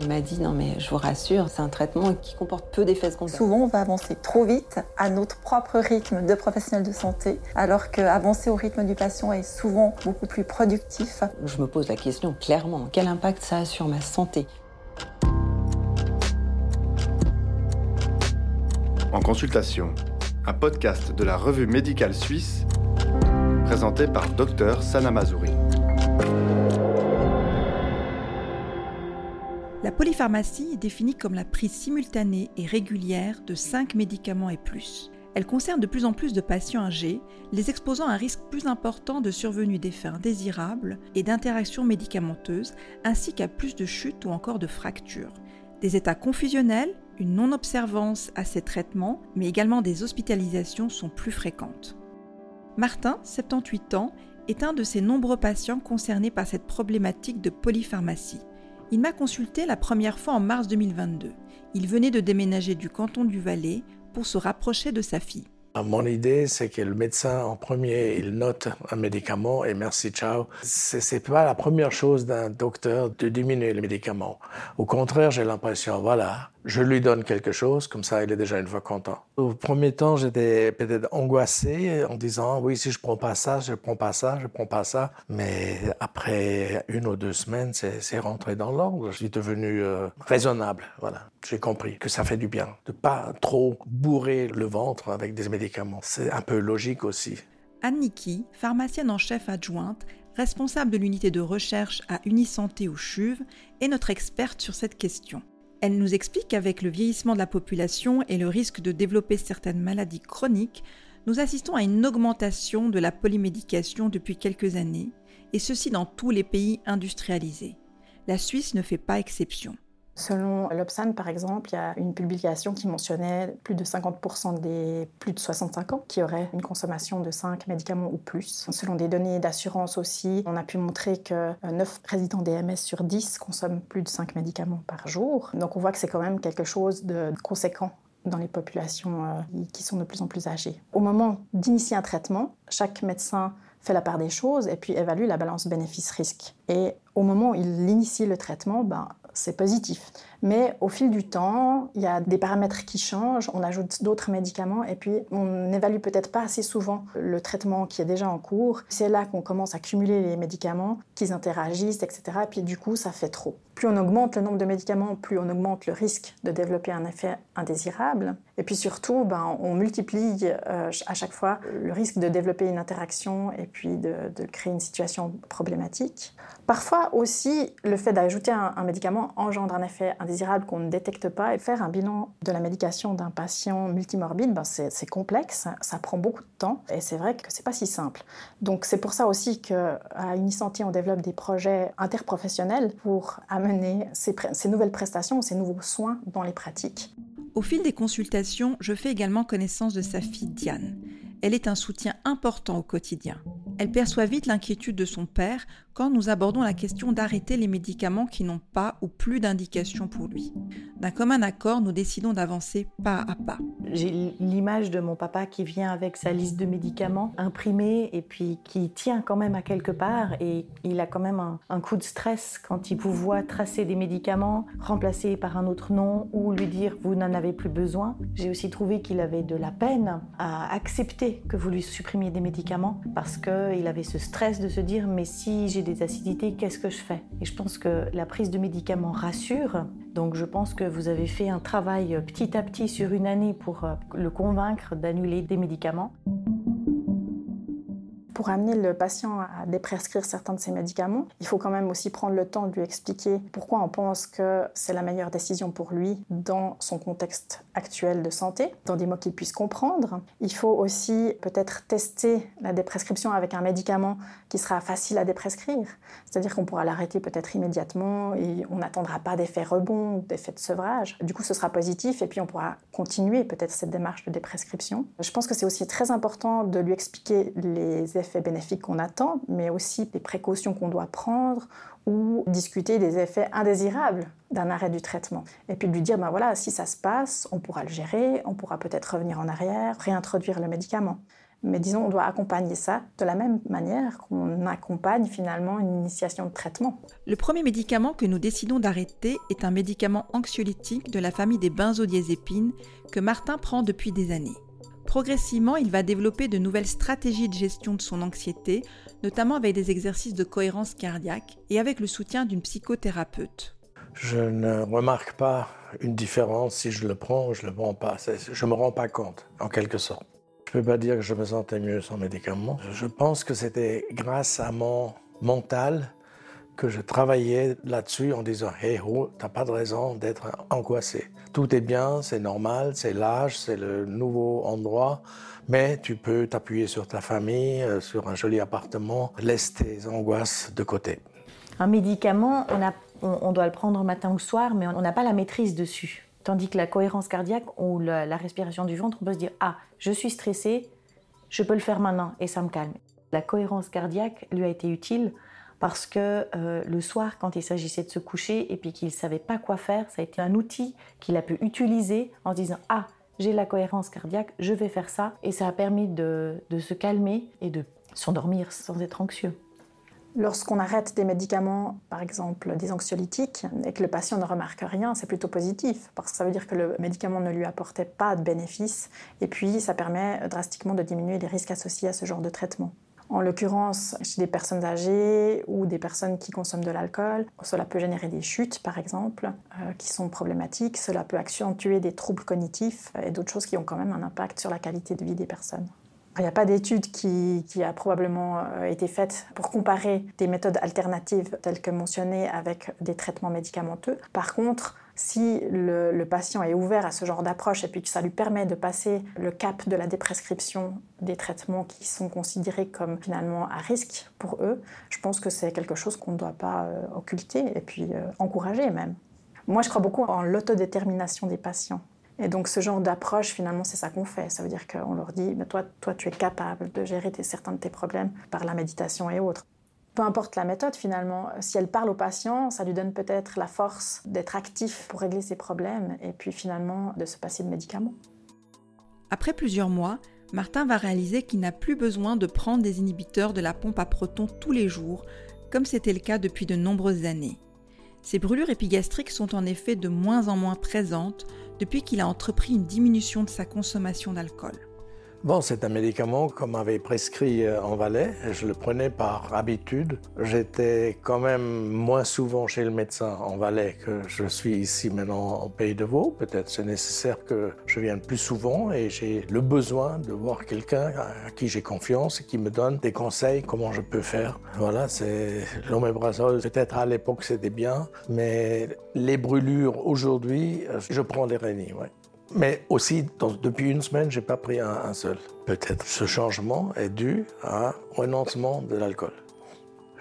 Il m'a dit non mais je vous rassure, c'est un traitement qui comporte peu d'effets secondaires. Souvent on va avancer trop vite à notre propre rythme de professionnel de santé, alors qu'avancer au rythme du patient est souvent beaucoup plus productif. Je me pose la question clairement, quel impact ça a sur ma santé? En consultation, un podcast de la revue médicale suisse présenté par Dr Sana Mazouri. La polypharmacie est définie comme la prise simultanée et régulière de 5 médicaments et plus. Elle concerne de plus en plus de patients âgés, les exposant à un risque plus important de survenue d'effets indésirables et d'interactions médicamenteuses, ainsi qu'à plus de chutes ou encore de fractures. Des états confusionnels, une non-observance à ces traitements, mais également des hospitalisations sont plus fréquentes. Martin, 78 ans, est un de ces nombreux patients concernés par cette problématique de polypharmacie. Il m'a consulté la première fois en mars 2022. Il venait de déménager du canton du Valais pour se rapprocher de sa fille. Mon idée, c'est que le médecin, en premier, il note un médicament et merci, ciao. C'est pas la première chose d'un docteur de diminuer le médicament. Au contraire, j'ai l'impression, voilà, je lui donne quelque chose, comme ça il est déjà une fois content. Au premier temps, j'étais peut-être angoissé en disant oui, si je prends pas ça, je prends pas ça, je prends pas ça. Mais après une ou deux semaines, c'est rentré dans l'ordre. Je suis devenu euh, raisonnable. Voilà, j'ai compris que ça fait du bien de pas trop bourrer le ventre avec des médicaments. C'est un peu logique aussi. Anne Niki, pharmacienne en chef adjointe, responsable de l'unité de recherche à Unisanté au CHUV, est notre experte sur cette question. Elle nous explique qu'avec le vieillissement de la population et le risque de développer certaines maladies chroniques, nous assistons à une augmentation de la polymédication depuis quelques années, et ceci dans tous les pays industrialisés. La Suisse ne fait pas exception. Selon l'Obsan, par exemple, il y a une publication qui mentionnait plus de 50% des plus de 65 ans qui auraient une consommation de 5 médicaments ou plus. Selon des données d'assurance aussi, on a pu montrer que 9 résidents DMS sur 10 consomment plus de 5 médicaments par jour. Donc on voit que c'est quand même quelque chose de conséquent dans les populations euh, qui sont de plus en plus âgées. Au moment d'initier un traitement, chaque médecin fait la part des choses et puis évalue la balance bénéfice-risque. Et au moment où il initie le traitement, ben, c'est positif. Mais au fil du temps, il y a des paramètres qui changent, on ajoute d'autres médicaments et puis on n'évalue peut-être pas assez souvent le traitement qui est déjà en cours. C'est là qu'on commence à cumuler les médicaments, qu'ils interagissent, etc. Et puis du coup, ça fait trop. Plus on augmente le nombre de médicaments, plus on augmente le risque de développer un effet indésirable. Et puis surtout, ben, on multiplie euh, à chaque fois le risque de développer une interaction et puis de, créer une situation problématique. Parfois aussi, le fait d'ajouter un, un médicament engendre un effet indésirable qu'on ne détecte pas. Et faire un bilan de la médication d'un patient multimorbide, ben c'est complexe, ça prend beaucoup de temps et c'est vrai que c'est pas si simple. Donc c'est pour ça aussi qu'à Unisanté, on développe des projets interprofessionnels pour amener ces nouvelles prestations, ces nouveaux soins dans les pratiques. Au fil des consultations, je fais également connaissance de sa fille Diane. Elle est un soutien important au quotidien. Elle perçoit vite l'inquiétude de son père quand nous abordons la question d'arrêter les médicaments qui n'ont pas ou plus d'indication pour lui. D'un commun accord, nous décidons d'avancer pas à pas. J'ai l'image de mon papa qui vient avec sa liste de médicaments imprimée et puis qui tient quand même à quelque part et il a quand même un, coup de stress quand il vous voit tracer des médicaments remplacés par un autre nom ou lui dire vous n'en avez plus besoin. J'ai aussi trouvé qu'il avait de la peine à accepter que vous lui supprimiez des médicaments parce qu'il avait ce stress de se dire mais si j'ai des acidités, qu'est-ce que je fais? Et je pense que la prise de médicaments rassure. Donc je pense que vous avez fait un travail petit à petit sur une année pour euh, le convaincre d'annuler des médicaments. Pour amener le patient à déprescrire certains de ses médicaments, il faut quand même aussi prendre le temps de lui expliquer pourquoi on pense que c'est la meilleure décision pour lui dans son contexte actuel de santé, dans des mots qu'il puisse comprendre. Il faut aussi peut-être tester la déprescription avec un médicament qui sera facile à déprescrire, c'est-à-dire qu'on pourra l'arrêter peut-être immédiatement et on n'attendra pas d'effet rebond d'effet de sevrage. Du coup, ce sera positif et puis on pourra continuer peut-être cette démarche de déprescription. Je pense que c'est aussi très important de lui expliquer les effets effets bénéfiques qu'on attend, mais aussi des précautions qu'on doit prendre ou discuter des effets indésirables d'un arrêt du traitement. Et puis lui dire, ben voilà, si ça se passe, on pourra le gérer, on pourra peut-être revenir en arrière, réintroduire le médicament. Mais disons, on doit accompagner ça de la même manière qu'on accompagne finalement une initiation de traitement. Le premier médicament que nous décidons d'arrêter est un médicament anxiolytique de la famille des benzodiazépines que Martin prend depuis des années. Progressivement, il va développer de nouvelles stratégies de gestion de son anxiété, notamment avec des exercices de cohérence cardiaque et avec le soutien d'une psychothérapeute. Je ne remarque pas une différence si je le prends ou je ne le prends pas. Je ne me rends pas compte, en quelque sorte. Je ne peux pas dire que je me sentais mieux sans médicaments. Je pense que c'était grâce à mon mental que je travaillais là-dessus en disant Hey, oh, t'as pas de raison d'être angoissé. Tout est bien, c'est normal, c'est l'âge, c'est le nouveau endroit, mais tu peux t'appuyer sur ta famille, euh, sur un joli appartement, laisse tes angoisses de côté. Un médicament, on, doit le prendre matin ou soir, mais on n'a pas la maîtrise dessus. Tandis que la cohérence cardiaque ou la, la respiration du ventre, on peut se dire Ah, je suis stressé, je peux le faire maintenant et ça me calme. La cohérence cardiaque lui a été utile parce que euh, le soir, quand il s'agissait de se coucher et puis qu'il ne savait pas quoi faire, ça a été un outil qu'il a pu utiliser en se disant Ah, j'ai la cohérence cardiaque, je vais faire ça. Et ça a permis de, de se calmer et de s'endormir sans être anxieux. Lorsqu'on arrête des médicaments, par exemple des anxiolytiques, et que le patient ne remarque rien, c'est plutôt positif, parce que ça veut dire que le médicament ne lui apportait pas de bénéfices, et puis ça permet drastiquement de diminuer les risques associés à ce genre de traitement. En l'occurrence, chez des personnes âgées ou des personnes qui consomment de l'alcool, cela peut générer des chutes, par exemple, euh, qui sont problématiques. Cela peut accentuer des troubles cognitifs et d'autres choses qui ont quand même un impact sur la qualité de vie des personnes. Il n'y a pas d'étude qui, a probablement euh, été faite pour comparer des méthodes alternatives telles que mentionnées avec des traitements médicamenteux. Par contre, si le, patient est ouvert à ce genre d'approche et puis que ça lui permet de passer le cap de la déprescription des traitements qui sont considérés comme finalement à risque pour eux, je pense que c'est quelque chose qu'on ne doit pas euh, occulter et puis euh, encourager même. Moi, je crois beaucoup en l'autodétermination des patients. Et donc ce genre d'approche, finalement, c'est ça qu'on fait. Ça veut dire qu'on leur dit, mais toi, toi, tu es capable de gérer certains de tes problèmes par la méditation et autres. Peu importe la méthode, finalement, si elle parle au patient, ça lui donne peut-être la force d'être actif pour régler ses problèmes et puis finalement de se passer de médicaments. Après plusieurs mois, Martin va réaliser qu'il n'a plus besoin de prendre des inhibiteurs de la pompe à protons tous les jours, comme c'était le cas depuis de nombreuses années. Ces brûlures épigastriques sont en effet de moins en moins présentes depuis qu'il a entrepris une diminution de sa consommation d'alcool. Bon, c'est un médicament qu'on m'avait prescrit euh, en Valais. Je le prenais par habitude. J'étais quand même moins souvent chez le médecin en Valais que je suis ici maintenant au Pays de Vaud. Peut-être c'est nécessaire que je vienne plus souvent et j'ai le besoin de voir quelqu'un à qui j'ai confiance et qui me donne des conseils comment je peux faire. Voilà, c'est l'oméprazole. Peut-être à l'époque c'était bien, mais les brûlures aujourd'hui, je prends les. Mais aussi, depuis une semaine, je n'ai pas pris un, seul. Peut-être ce changement est dû à un renoncement de l'alcool.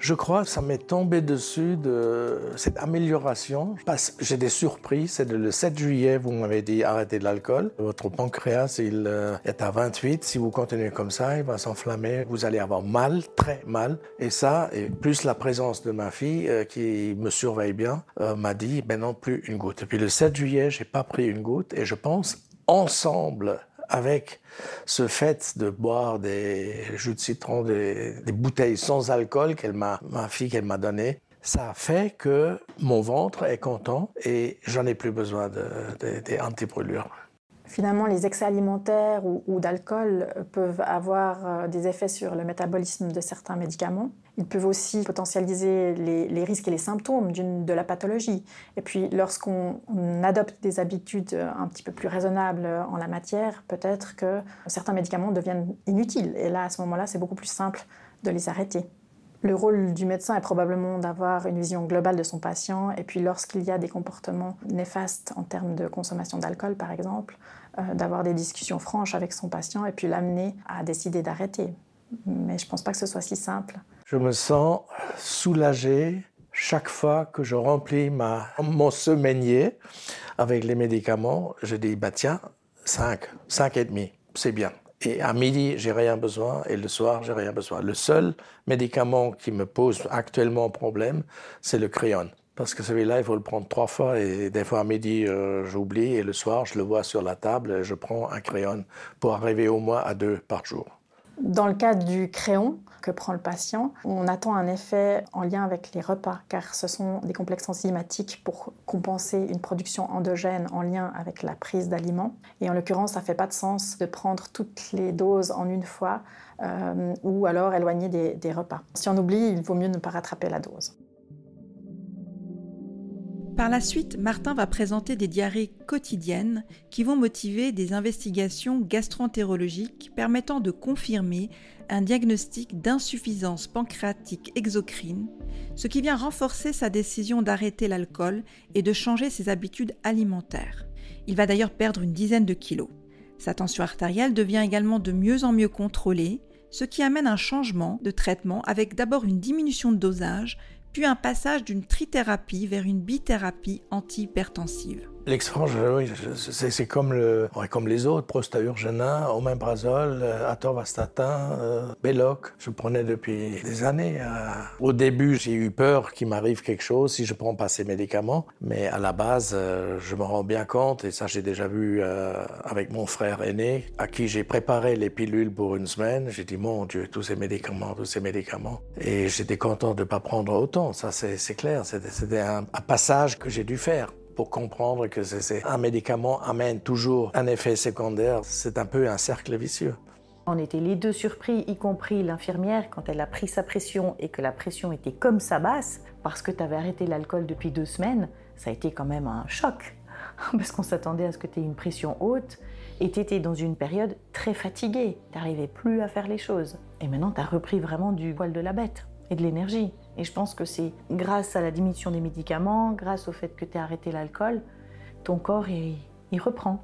Je crois que ça m'est tombé dessus de cette amélioration. J'ai des surprises. C'est le 7 juillet, vous m'avez dit arrêtez l'alcool. Votre pancréas, il euh, est à 28. Si vous continuez comme ça, il va s'enflammer. Vous allez avoir mal, très mal. Et ça, et plus la présence de ma fille euh, qui me surveille bien, euh, m'a dit ben non plus une goutte. Et puis le 7 juillet, j'ai pas pris une goutte. Et je pense ensemble avec ce fait de boire des jus de citron, des, bouteilles sans alcool qu'elle m'a, ma fille qu'elle m'a ça fait que mon ventre est content et j'en ai plus besoin des de, anti-brûlures. Finalement, les excès alimentaires ou, d'alcool peuvent avoir euh, des effets sur le métabolisme de certains médicaments. Ils peuvent aussi potentialiser les, risques et les symptômes de la pathologie. Et puis, lorsqu'on adopte des habitudes un petit peu plus raisonnables en la matière, peut-être que certains médicaments deviennent inutiles. Et là, à ce moment-là, c'est beaucoup plus simple de les arrêter. Le rôle du médecin est probablement d'avoir une vision globale de son patient et puis lorsqu'il y a des comportements néfastes en termes de consommation d'alcool par exemple, d'avoir des discussions franches avec son patient et puis l'amener à décider d'arrêter. Mais je ne pense pas que ce soit si simple. Je me sens soulagé chaque fois que je remplis ma, mon semainier avec les médicaments. Je dis, bah tiens, 5, 5 et demi, c'est bien. Et à midi, j'ai rien besoin et le soir, j'ai rien besoin. Le seul médicament qui me pose actuellement problème, c'est le crayon. Parce que celui-là, il faut le prendre trois fois et des fois à midi, euh, j'oublie et le soir, je le vois sur la table et je prends un crayon pour arriver au moins à deux par jour. Dans le cas du créon, que prend le patient. On attend un effet en lien avec les repas, car ce sont des complexes enzymatiques pour compenser une production endogène en lien avec la prise d'aliments. Et en l'occurrence, ça ne fait pas de sens de prendre toutes les doses en une fois euh, ou alors éloigner des repas. Si on oublie, il vaut mieux ne pas rattraper la dose. Par la suite, Martin va présenter des diarrhées quotidiennes qui vont motiver des investigations gastroentérologiques permettant de confirmer un diagnostic d'insuffisance pancréatique exocrine, ce qui vient renforcer sa décision d'arrêter l'alcool et de changer ses habitudes alimentaires. Il va d'ailleurs perdre une dizaine de kilos. Sa tension artérielle devient également de mieux en mieux contrôlée, ce qui amène un changement de traitement avec d'abord une diminution de dosage, puis un passage d'une trithérapie vers une bithérapie antihypertensive. L'expérience, oui, c'est comme, le, comme les autres, Prostaurgena, Omeprazole, euh, Atorvastatin, euh, Belloc. Je prenais depuis des années. Euh. Au début, j'ai eu peur qu'il m'arrive quelque chose si je prends pas ces médicaments, mais à la base, je me rends bien compte, et ça j'ai déjà vu avec mon frère aîné, à qui j'ai préparé les pilules pour une semaine. J'ai dit, mon Dieu, tous ces médicaments, tous ces médicaments. Et j'étais content de ne pas prendre autant, ça c'est clair. C'était un passage que j'ai dû faire pour comprendre que c'est un médicament amène toujours un effet secondaire. C'est un peu un cercle vicieux. On était les deux surpris, y compris l'infirmière, quand elle a pris sa pression et que la pression était comme ça basse, parce que tu avais arrêté l'alcool depuis deux semaines, ça a été quand même un choc. Parce qu'on s'attendait à ce que tu aies une pression haute et tu étais dans une période très fatiguée. Tu n'arrivais plus à faire les choses. Et maintenant, tu as repris vraiment du poil de la bête et de l'énergie. Et je pense que c'est grâce à la diminution des médicaments, grâce au fait que tu as arrêté l'alcool, ton corps, il, reprend.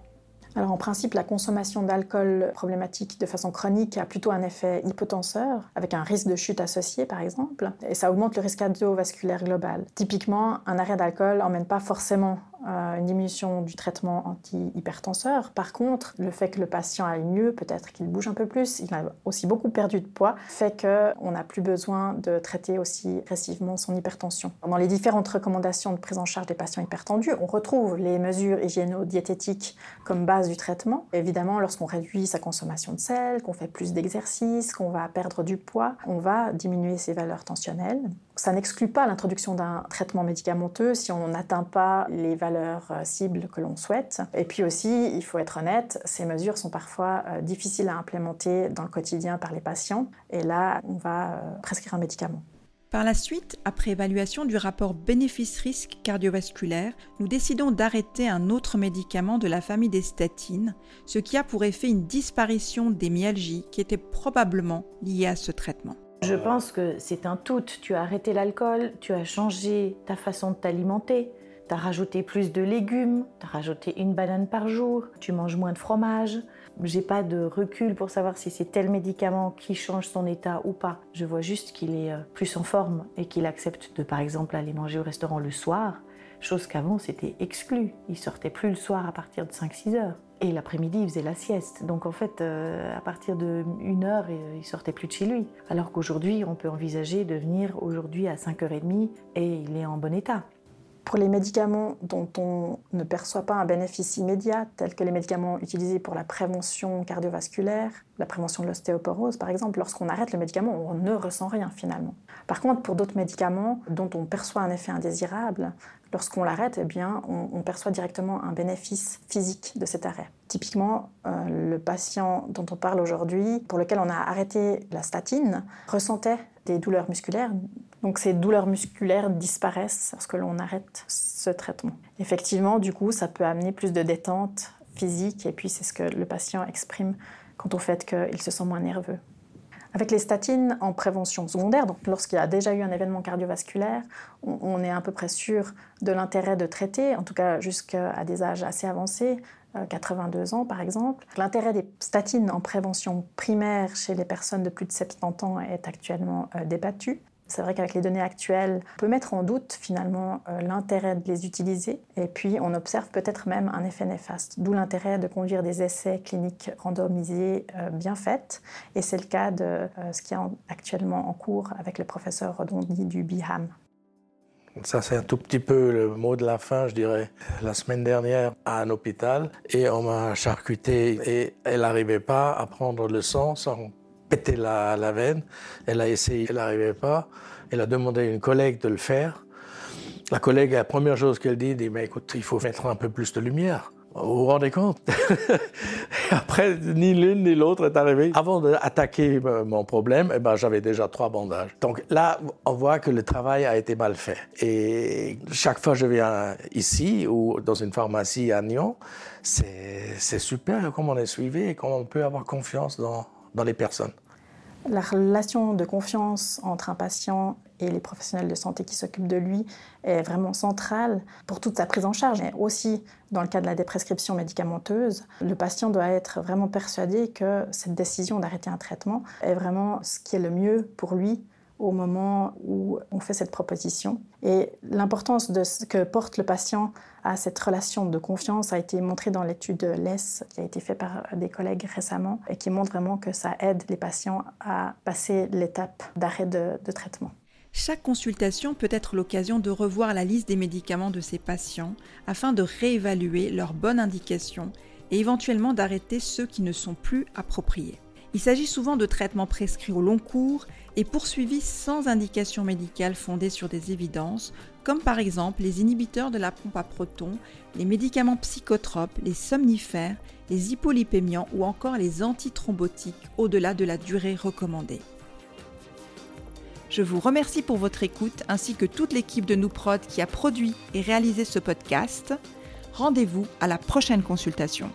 Alors en principe, la consommation d'alcool problématique de façon chronique a plutôt un effet hypotenseur, avec un risque de chute associé par exemple, et ça augmente le risque cardiovasculaire global. Typiquement, un arrêt d'alcool n'emmène pas forcément une diminution du traitement anti-hypertenseur. Par contre, le fait que le patient aille mieux, peut-être qu'il bouge un peu plus, il a aussi beaucoup perdu de poids, fait qu'on n'a plus besoin de traiter aussi agressivement son hypertension. Dans les différentes recommandations de prise en charge des patients hypertendus, on retrouve les mesures hygiéno-diététiques comme base du traitement. Évidemment, lorsqu'on réduit sa consommation de sel, qu'on fait plus d'exercice, qu'on va perdre du poids, on va diminuer ses valeurs tensionnelles. Ça n'exclut pas l'introduction d'un traitement médicamenteux si on n'atteint pas les valeurs euh, cibles que l'on souhaite. Et puis aussi, il faut être honnête, ces mesures sont parfois euh, difficiles à implémenter dans le quotidien par les patients. Et là, on va euh, prescrire un médicament. Par la suite, après évaluation du rapport bénéfice-risque cardiovasculaire, nous décidons d'arrêter un autre médicament de la famille des statines, ce qui a pour effet une disparition des myalgies qui étaient probablement liées à ce traitement. Je pense que c'est un tout. Tu as arrêté l'alcool, tu as changé ta façon de t'alimenter, tu as rajouté plus de légumes, tu as rajouté une banane par jour, tu manges moins de fromage. J'ai pas de recul pour savoir si c'est tel médicament qui change son état ou pas. Je vois juste qu'il est euh, plus en forme et qu'il accepte de, par exemple, aller manger au restaurant le soir, chose qu'avant c'était exclu. Il sortait plus le soir à partir de 5-6 heures. Et l'après-midi, il faisait la sieste. Donc en fait, euh, à partir de une heure, euh, il sortait plus de chez lui. Alors qu'aujourd'hui, on peut envisager de venir aujourd'hui à 5h30 et il est en bon état. Pour les médicaments dont on ne perçoit pas un bénéfice immédiat, tels que les médicaments utilisés pour la prévention cardiovasculaire, la prévention de l'ostéoporose par exemple, lorsqu'on arrête le médicament, on ne ressent rien finalement. Par contre, pour d'autres médicaments dont on perçoit un effet indésirable, lorsqu'on l'arrête, eh bien, on, perçoit directement un bénéfice physique de cet arrêt. Typiquement, euh, le patient dont on parle aujourd'hui, pour lequel on a arrêté la statine, ressentait des douleurs musculaires, donc ces douleurs musculaires disparaissent lorsque l'on arrête ce traitement. Effectivement, du coup, ça peut amener plus de détente physique et puis c'est ce que le patient exprime quant au fait qu'il se sent moins nerveux. Avec les statines en prévention secondaire, donc lorsqu'il y a déjà eu un événement cardiovasculaire, on, est à peu près sûr de l'intérêt de traiter, en tout cas jusqu'à des âges assez avancés, 82 euh, ans par exemple. L'intérêt des statines en prévention primaire chez les personnes de plus de 70 ans est actuellement euh, débattu. C'est vrai qu'avec les données actuelles, on peut mettre en doute finalement euh, l'intérêt de les utiliser et puis on observe peut-être même un effet néfaste, d'où l'intérêt de conduire des essais cliniques randomisés euh, bien faits et c'est le cas de euh, ce qui est actuellement en cours avec le professeur Redondi du BIHAM. Ça, c'est un tout petit peu le mot de la fin, je dirais. La semaine dernière, à un hôpital, et on m'a charcuté et elle n'arrivait pas à prendre le sang sans pété la, veine. Elle a essayé, elle n'arrivait pas. Elle a demandé à une collègue de le faire. La collègue, la première chose qu'elle dit, dit, mais écoute, il faut mettre un peu plus de lumière. Vous vous rendez compte? Après, ni l'une ni l'autre est arrivé. Avant d'attaquer mon problème, eh ben, j'avais déjà trois bandages. Donc là, on voit que le travail a été mal fait. Et chaque fois que je viens ici ou dans une pharmacie à Nyon, c'est super comment on est suivi et comment on peut avoir confiance dans, dans les personnes. La relation de confiance entre un patient et les professionnels de santé qui s'occupent de lui est vraiment centrale pour toute sa prise en charge. Mais aussi, dans le cas de la déprescription médicamenteuse, le patient doit être vraiment persuadé que cette décision d'arrêter un traitement est vraiment ce qui est le mieux pour lui au moment où on fait cette proposition. Et l'importance de ce que porte le patient à cette relation de confiance a été montrée dans l'étude LES qui a été faite par des collègues récemment et qui montre vraiment que ça aide les patients à passer l'étape d'arrêt de, de traitement. Chaque consultation peut être l'occasion de revoir la liste des médicaments de ces patients afin de réévaluer leur bonne indication et éventuellement d'arrêter ceux qui ne sont plus appropriés. Il s'agit souvent de traitements prescrits au long cours et poursuivis sans indication médicale fondée sur des évidences, comme par exemple les inhibiteurs de la pompe à protons, les médicaments psychotropes, les somnifères, les hypolipémiants ou encore les antithrombotiques au-delà de la durée recommandée. Je vous remercie pour votre écoute ainsi que toute l'équipe de Nouprod qui a produit et réalisé ce podcast. Rendez-vous à la prochaine consultation.